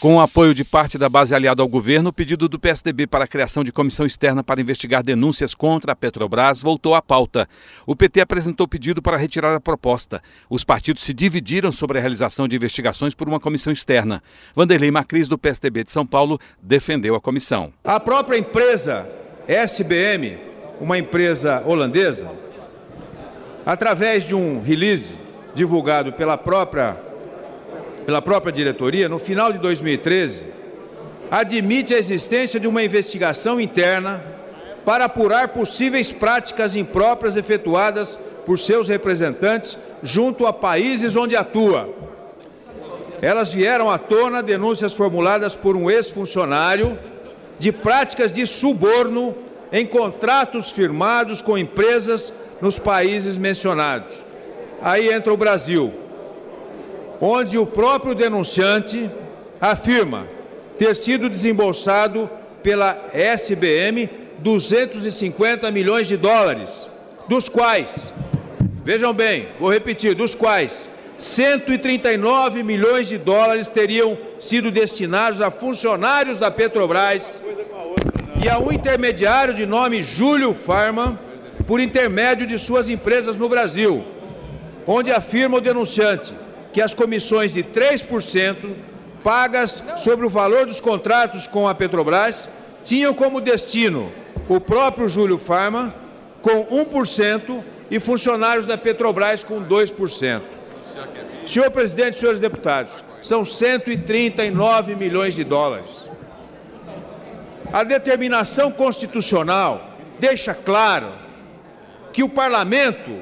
Com o apoio de parte da base aliada ao governo, o pedido do PSDB para a criação de comissão externa para investigar denúncias contra a Petrobras voltou à pauta. O PT apresentou pedido para retirar a proposta. Os partidos se dividiram sobre a realização de investigações por uma comissão externa. Vanderlei Macris, do PSDB de São Paulo, defendeu a comissão. A própria empresa SBM, uma empresa holandesa, através de um release divulgado pela própria pela própria diretoria, no final de 2013, admite a existência de uma investigação interna para apurar possíveis práticas impróprias efetuadas por seus representantes junto a países onde atua. Elas vieram à tona denúncias formuladas por um ex-funcionário de práticas de suborno em contratos firmados com empresas nos países mencionados. Aí entra o Brasil onde o próprio denunciante afirma ter sido desembolsado pela SBM 250 milhões de dólares, dos quais, vejam bem, vou repetir, dos quais 139 milhões de dólares teriam sido destinados a funcionários da Petrobras e a um intermediário de nome Júlio Farma, por intermédio de suas empresas no Brasil, onde afirma o denunciante que as comissões de 3% pagas sobre o valor dos contratos com a Petrobras tinham como destino o próprio Júlio Farma com 1% e funcionários da Petrobras com 2%. Senhor presidente, senhores deputados, são 139 milhões de dólares. A determinação constitucional deixa claro que o parlamento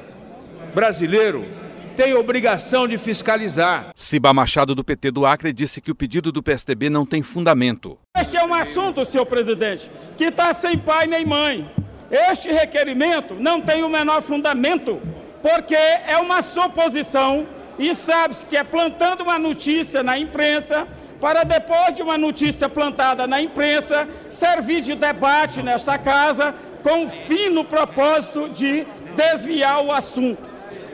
brasileiro tem obrigação de fiscalizar. Ciba Machado, do PT do Acre, disse que o pedido do PSDB não tem fundamento. Este é um assunto, senhor presidente, que está sem pai nem mãe. Este requerimento não tem o menor fundamento, porque é uma suposição e sabe-se que é plantando uma notícia na imprensa para depois de uma notícia plantada na imprensa servir de debate nesta casa com o fino propósito de desviar o assunto.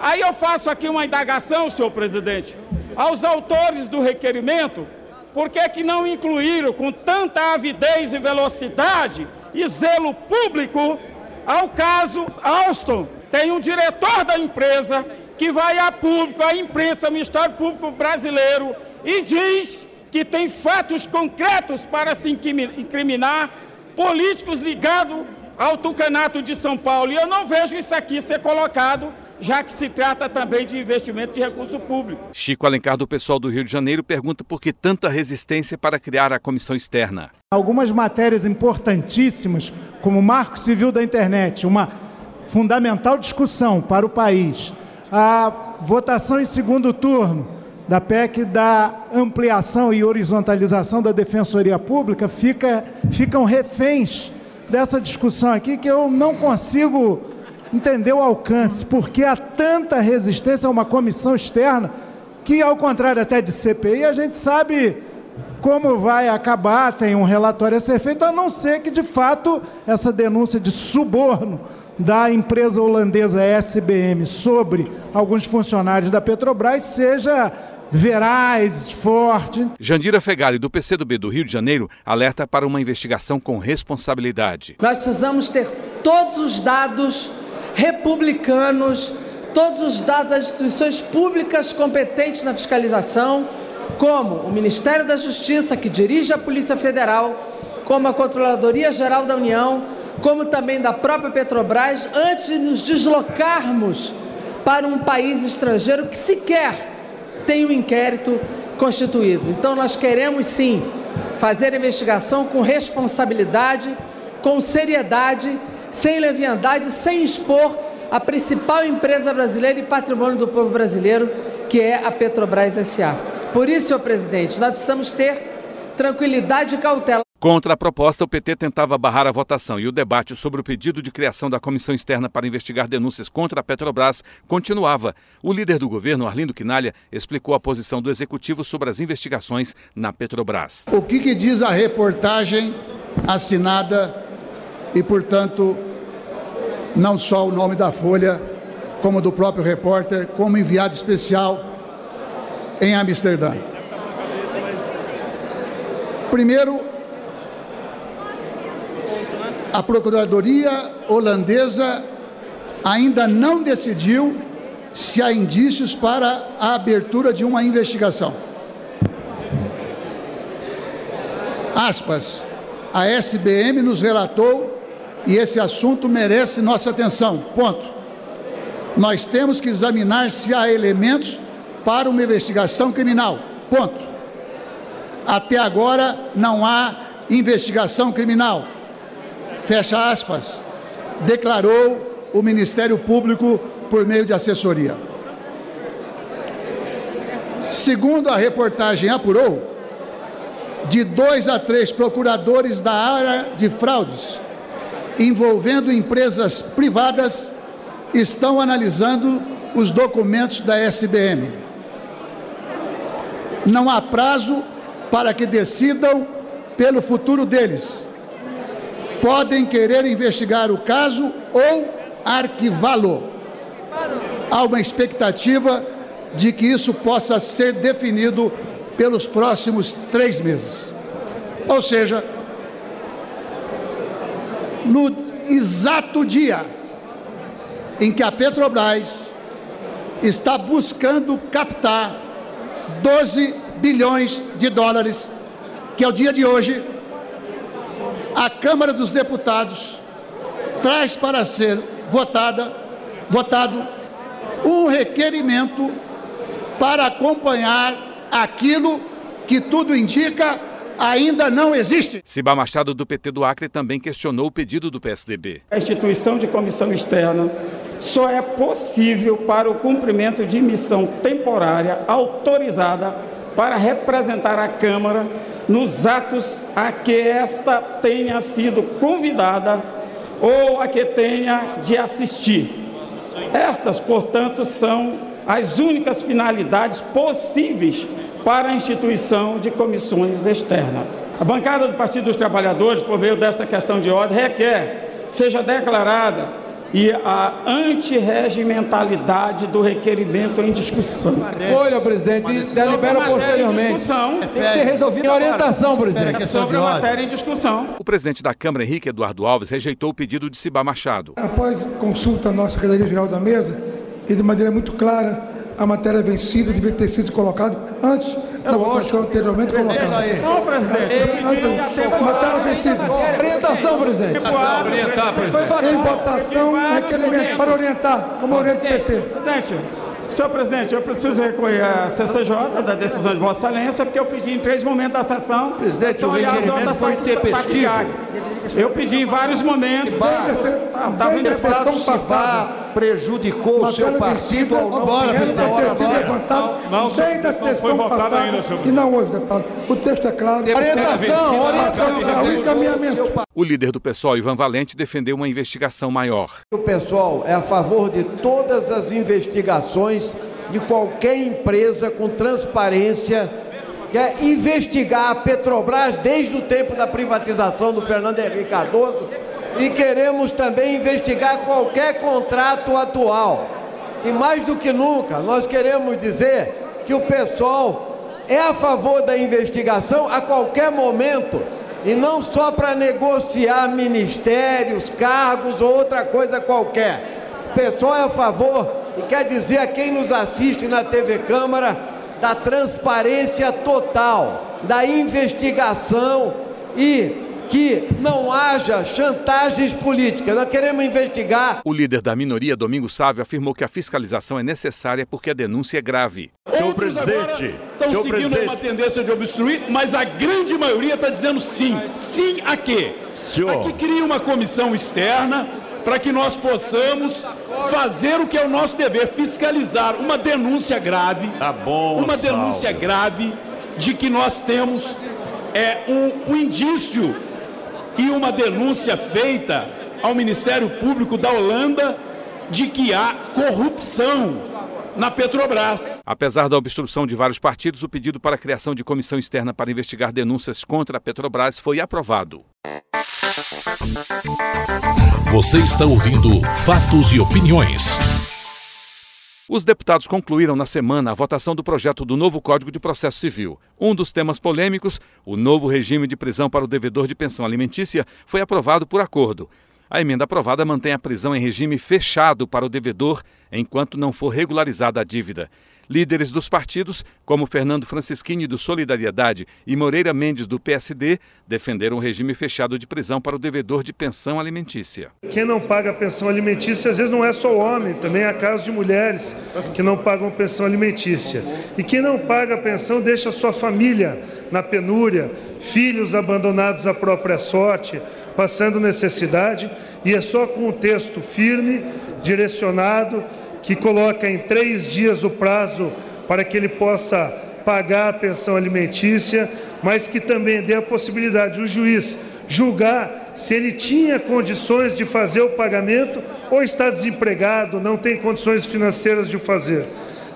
Aí eu faço aqui uma indagação, senhor presidente, aos autores do requerimento, por que, que não incluíram com tanta avidez e velocidade e zelo público ao caso Alstom? Tem um diretor da empresa que vai a público, à imprensa, ao Ministério Público Brasileiro e diz que tem fatos concretos para se incriminar políticos ligados ao tucanato de São Paulo. E eu não vejo isso aqui ser colocado já que se trata também de investimento de recurso público. Chico Alencar, do pessoal do Rio de Janeiro, pergunta por que tanta resistência para criar a comissão externa. Algumas matérias importantíssimas, como o Marco Civil da Internet, uma fundamental discussão para o país, a votação em segundo turno da PEC da ampliação e horizontalização da Defensoria Pública, fica, ficam reféns dessa discussão aqui que eu não consigo entender o alcance, porque há tanta resistência a uma comissão externa que, ao contrário até de CPI, a gente sabe como vai acabar, tem um relatório a ser feito, a não ser que, de fato, essa denúncia de suborno da empresa holandesa SBM sobre alguns funcionários da Petrobras seja veraz, forte. Jandira Fegali, do PCdoB do Rio de Janeiro, alerta para uma investigação com responsabilidade. Nós precisamos ter todos os dados republicanos, todos os dados das instituições públicas competentes na fiscalização, como o Ministério da Justiça, que dirige a Polícia Federal, como a Controladoria Geral da União, como também da própria Petrobras, antes de nos deslocarmos para um país estrangeiro que sequer tem um inquérito constituído. Então, nós queremos sim fazer a investigação com responsabilidade, com seriedade sem leviandade, sem expor a principal empresa brasileira e patrimônio do povo brasileiro, que é a Petrobras SA. Por isso, senhor presidente, nós precisamos ter tranquilidade e cautela. Contra a proposta, o PT tentava barrar a votação e o debate sobre o pedido de criação da comissão externa para investigar denúncias contra a Petrobras continuava. O líder do governo, Arlindo Quinalha, explicou a posição do executivo sobre as investigações na Petrobras. O que, que diz a reportagem assinada e, portanto, não só o nome da Folha, como do próprio repórter, como enviado especial em Amsterdã? Primeiro, a Procuradoria holandesa ainda não decidiu se há indícios para a abertura de uma investigação. Aspas, a SBM nos relatou e esse assunto merece nossa atenção. Ponto. Nós temos que examinar se há elementos para uma investigação criminal. Ponto. Até agora não há investigação criminal fecha aspas, declarou o Ministério Público por meio de assessoria. Segundo a reportagem apurou, de dois a três procuradores da área de fraudes envolvendo empresas privadas estão analisando os documentos da SBM. Não há prazo para que decidam pelo futuro deles podem querer investigar o caso ou arquivá-lo. Há uma expectativa de que isso possa ser definido pelos próximos três meses. Ou seja, no exato dia em que a Petrobras está buscando captar 12 bilhões de dólares, que é o dia de hoje a Câmara dos Deputados traz para ser votada, votado um requerimento para acompanhar aquilo que tudo indica ainda não existe. Ciba Machado, do PT do Acre, também questionou o pedido do PSDB. A instituição de comissão externa só é possível para o cumprimento de missão temporária autorizada para representar a Câmara nos atos a que esta tenha sido convidada ou a que tenha de assistir. Estas, portanto, são as únicas finalidades possíveis para a instituição de comissões externas. A bancada do Partido dos Trabalhadores, por meio desta questão de ordem, requer seja declarada e a antirregimentalidade do requerimento em discussão. Olha, presidente, delibera posteriormente. Discussão, tem que ser resolvido em orientação, presidente. É sobre a matéria em discussão. O presidente da Câmara, Henrique Eduardo Alves, rejeitou o pedido de Cibá Machado. Após consulta à nossa Secretaria-Geral da Mesa, e de maneira muito clara, a matéria vencida devia ter sido colocada antes é da votação anteriormente colocada. Não, presidente. Antes, matéria vencida. Orientação, presidente. Orientar, presidente. Em votação, requerimento para orientar, como orienta o PT. Presidente, senhor presidente, eu preciso recorrer à CCJ, da decisão de Vossa Excelência, porque eu pedi em três momentos da sessão. Presidente, o requerimento foi intempestivo. Eu pedi em vários momentos. Desde a sessão passada prejudicou o seu partido ao não bora, ter sido levantado não, desde a sessão passada ainda, e não houve, deputado. O texto é claro. Orientação, orientação. encaminhamento. O líder do PSOL, Ivan Valente, defendeu uma investigação maior. O pessoal é a favor de todas as investigações de qualquer empresa com transparência quer investigar a Petrobras desde o tempo da privatização do Fernando Henrique Cardoso e queremos também investigar qualquer contrato atual. E mais do que nunca, nós queremos dizer que o pessoal é a favor da investigação a qualquer momento e não só para negociar ministérios, cargos ou outra coisa qualquer. O pessoal é a favor e quer dizer a quem nos assiste na TV Câmara da transparência total, da investigação e que não haja chantagens políticas. Nós queremos investigar. O líder da minoria, Domingos Sávio, afirmou que a fiscalização é necessária porque a denúncia é grave. Senhor presidente, estão seguindo presidente. uma tendência de obstruir, mas a grande maioria está dizendo sim. Sim a quê? Senhor. A que cria uma comissão externa para que nós possamos fazer o que é o nosso dever, fiscalizar uma denúncia grave. Tá bom, uma denúncia grave de que nós temos é um, um indício e uma denúncia feita ao Ministério Público da Holanda de que há corrupção na Petrobras. Apesar da obstrução de vários partidos, o pedido para a criação de comissão externa para investigar denúncias contra a Petrobras foi aprovado. Você está ouvindo Fatos e Opiniões. Os deputados concluíram na semana a votação do projeto do novo Código de Processo Civil. Um dos temas polêmicos, o novo regime de prisão para o devedor de pensão alimentícia, foi aprovado por acordo. A emenda aprovada mantém a prisão em regime fechado para o devedor enquanto não for regularizada a dívida. Líderes dos partidos, como Fernando Francischini do Solidariedade e Moreira Mendes do PSD, defenderam o regime fechado de prisão para o devedor de pensão alimentícia. Quem não paga pensão alimentícia às vezes não é só homem, também há casos de mulheres que não pagam pensão alimentícia. E quem não paga pensão deixa sua família na penúria, filhos abandonados à própria sorte, passando necessidade, e é só com um texto firme, direcionado, que coloca em três dias o prazo para que ele possa pagar a pensão alimentícia, mas que também dê a possibilidade do juiz julgar se ele tinha condições de fazer o pagamento ou está desempregado, não tem condições financeiras de fazer.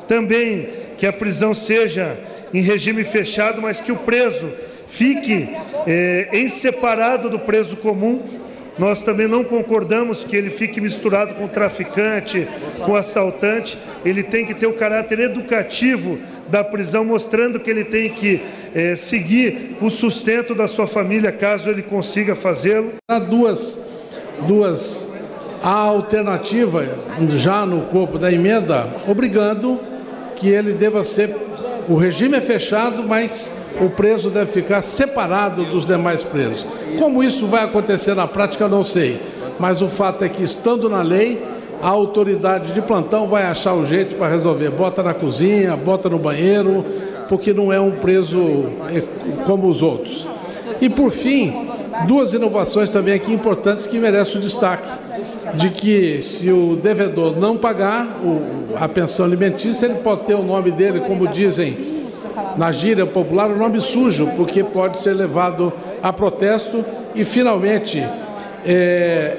Também que a prisão seja em regime fechado, mas que o preso fique eh, em separado do preso comum nós também não concordamos que ele fique misturado com traficante, com assaltante. Ele tem que ter o caráter educativo da prisão, mostrando que ele tem que é, seguir o sustento da sua família, caso ele consiga fazê-lo. Há duas, duas a alternativa já no corpo da emenda, obrigando que ele deva ser. O regime é fechado, mas o preso deve ficar separado dos demais presos. Como isso vai acontecer na prática, não sei. Mas o fato é que, estando na lei, a autoridade de plantão vai achar o jeito para resolver. Bota na cozinha, bota no banheiro, porque não é um preso é, como os outros. E por fim, duas inovações também aqui importantes que merecem o destaque. De que se o devedor não pagar a pensão alimentícia, ele pode ter o nome dele, como dizem na gíria popular, o nome sujo, porque pode ser levado a protesto e, finalmente, é,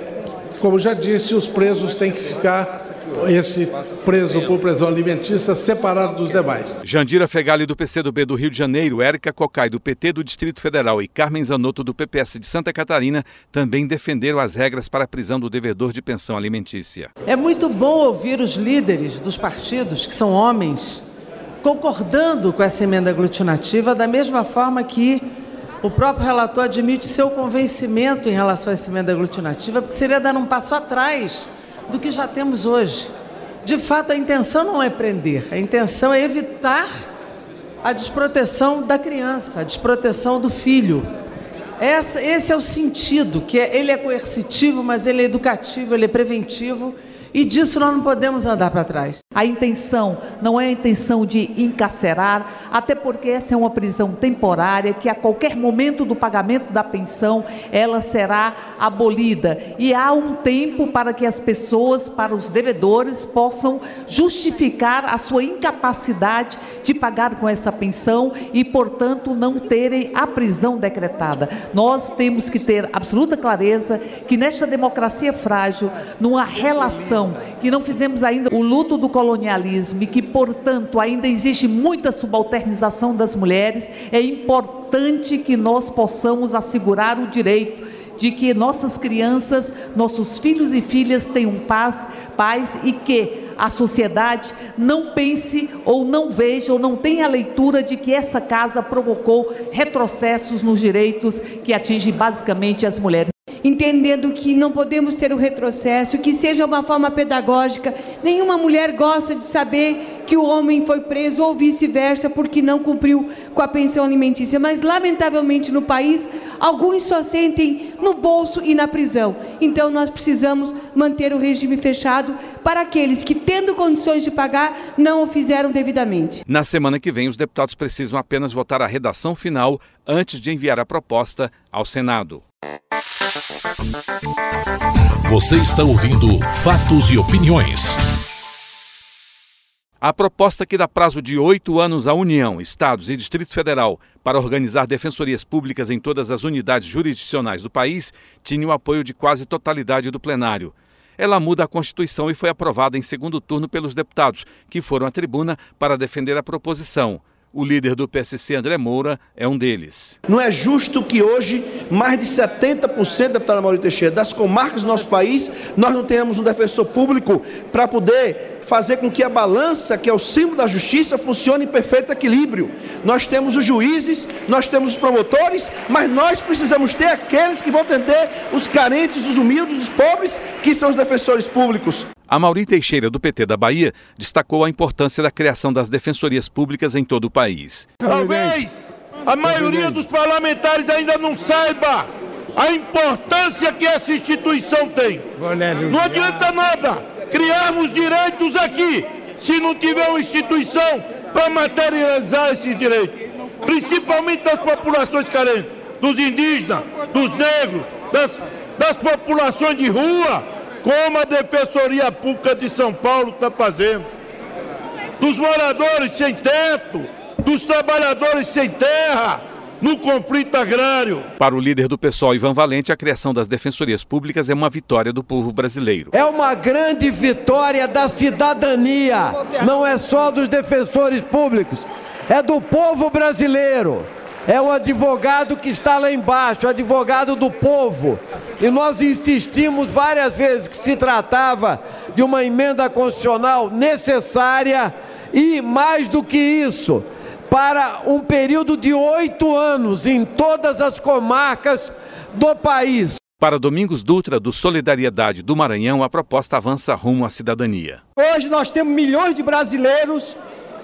como já disse, os presos têm que ficar, esse preso por prisão alimentícia, separado dos demais. Jandira Fegali, do PCdoB do Rio de Janeiro, Érica Cocai, do PT do Distrito Federal e Carmen Zanotto, do PPS de Santa Catarina, também defenderam as regras para a prisão do devedor de pensão alimentícia. É muito bom ouvir os líderes dos partidos, que são homens, concordando com essa emenda aglutinativa, da mesma forma que o próprio relator admite seu convencimento em relação a essa emenda aglutinativa, porque seria dar um passo atrás do que já temos hoje. De fato, a intenção não é prender, a intenção é evitar a desproteção da criança, a desproteção do filho. Essa, esse é o sentido, que é, ele é coercitivo, mas ele é educativo, ele é preventivo e disso nós não podemos andar para trás. A intenção não é a intenção de encarcerar, até porque essa é uma prisão temporária que a qualquer momento do pagamento da pensão ela será abolida e há um tempo para que as pessoas, para os devedores possam justificar a sua incapacidade de pagar com essa pensão e, portanto, não terem a prisão decretada. Nós temos que ter absoluta clareza que nesta democracia frágil, numa relação que não fizemos ainda o luto do colonialismo e que, portanto, ainda existe muita subalternização das mulheres, é importante que nós possamos assegurar o direito de que nossas crianças, nossos filhos e filhas tenham paz, paz e que a sociedade não pense ou não veja ou não tenha a leitura de que essa casa provocou retrocessos nos direitos que atingem basicamente as mulheres entendendo que não podemos ter o retrocesso, que seja uma forma pedagógica. Nenhuma mulher gosta de saber que o homem foi preso ou vice-versa porque não cumpriu com a pensão alimentícia. Mas, lamentavelmente, no país, alguns só sentem no bolso e na prisão. Então, nós precisamos manter o regime fechado para aqueles que, tendo condições de pagar, não o fizeram devidamente. Na semana que vem, os deputados precisam apenas votar a redação final antes de enviar a proposta ao Senado. Você está ouvindo Fatos e Opiniões. A proposta que dá prazo de oito anos à União, Estados e Distrito Federal para organizar defensorias públicas em todas as unidades jurisdicionais do país tinha o apoio de quase totalidade do plenário. Ela muda a Constituição e foi aprovada em segundo turno pelos deputados, que foram à tribuna para defender a proposição. O líder do PSC, André Moura, é um deles. Não é justo que hoje mais de 70%, deputada Maurício Teixeira, das comarcas do nosso país, nós não tenhamos um defensor público para poder fazer com que a balança, que é o símbolo da justiça, funcione em perfeito equilíbrio. Nós temos os juízes, nós temos os promotores, mas nós precisamos ter aqueles que vão atender os carentes, os humildes, os pobres, que são os defensores públicos. A Mauri Teixeira, do PT da Bahia, destacou a importância da criação das defensorias públicas em todo o país. Talvez a maioria dos parlamentares ainda não saiba a importância que essa instituição tem. Não adianta nada criarmos direitos aqui se não tiver uma instituição para materializar esses direitos, principalmente das populações carentes, dos indígenas, dos negros, das, das populações de rua como a Defensoria Pública de São Paulo está fazendo, dos moradores sem teto, dos trabalhadores sem terra, no conflito agrário. Para o líder do PSOL, Ivan Valente, a criação das defensorias públicas é uma vitória do povo brasileiro. É uma grande vitória da cidadania, não é só dos defensores públicos, é do povo brasileiro é o advogado que está lá embaixo, o advogado do povo. E nós insistimos várias vezes que se tratava de uma emenda constitucional necessária e, mais do que isso, para um período de oito anos em todas as comarcas do país. Para Domingos Dutra, do Solidariedade do Maranhão, a proposta avança rumo à cidadania. Hoje nós temos milhões de brasileiros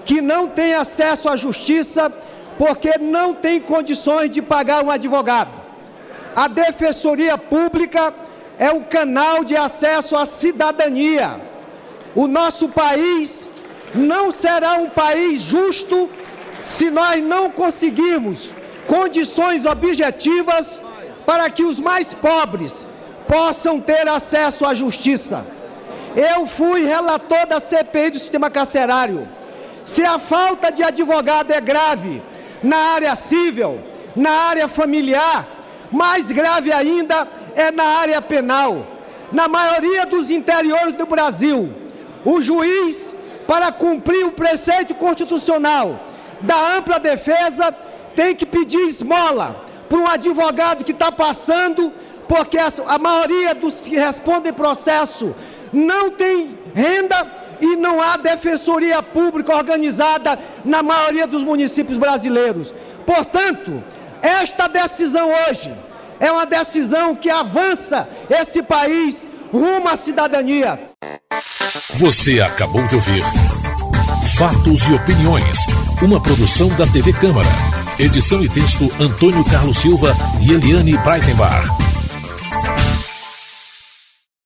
que não têm acesso à justiça porque não tem condições de pagar um advogado. A Defensoria Pública é um canal de acesso à cidadania. O nosso país não será um país justo se nós não conseguirmos condições objetivas para que os mais pobres possam ter acesso à justiça. Eu fui relator da CPI do sistema carcerário. Se a falta de advogado é grave, na área civil, na área familiar, mais grave ainda é na área penal. Na maioria dos interiores do Brasil, o juiz, para cumprir o preceito constitucional da ampla defesa, tem que pedir esmola para um advogado que está passando, porque a maioria dos que respondem processo não tem renda e não há defensoria pública organizada na maioria dos municípios brasileiros. Portanto, esta decisão hoje é uma decisão que avança esse país rumo à cidadania. Você acabou de ouvir Fatos e Opiniões, uma produção da TV Câmara. Edição e texto Antônio Carlos Silva e Eliane Breitenbach.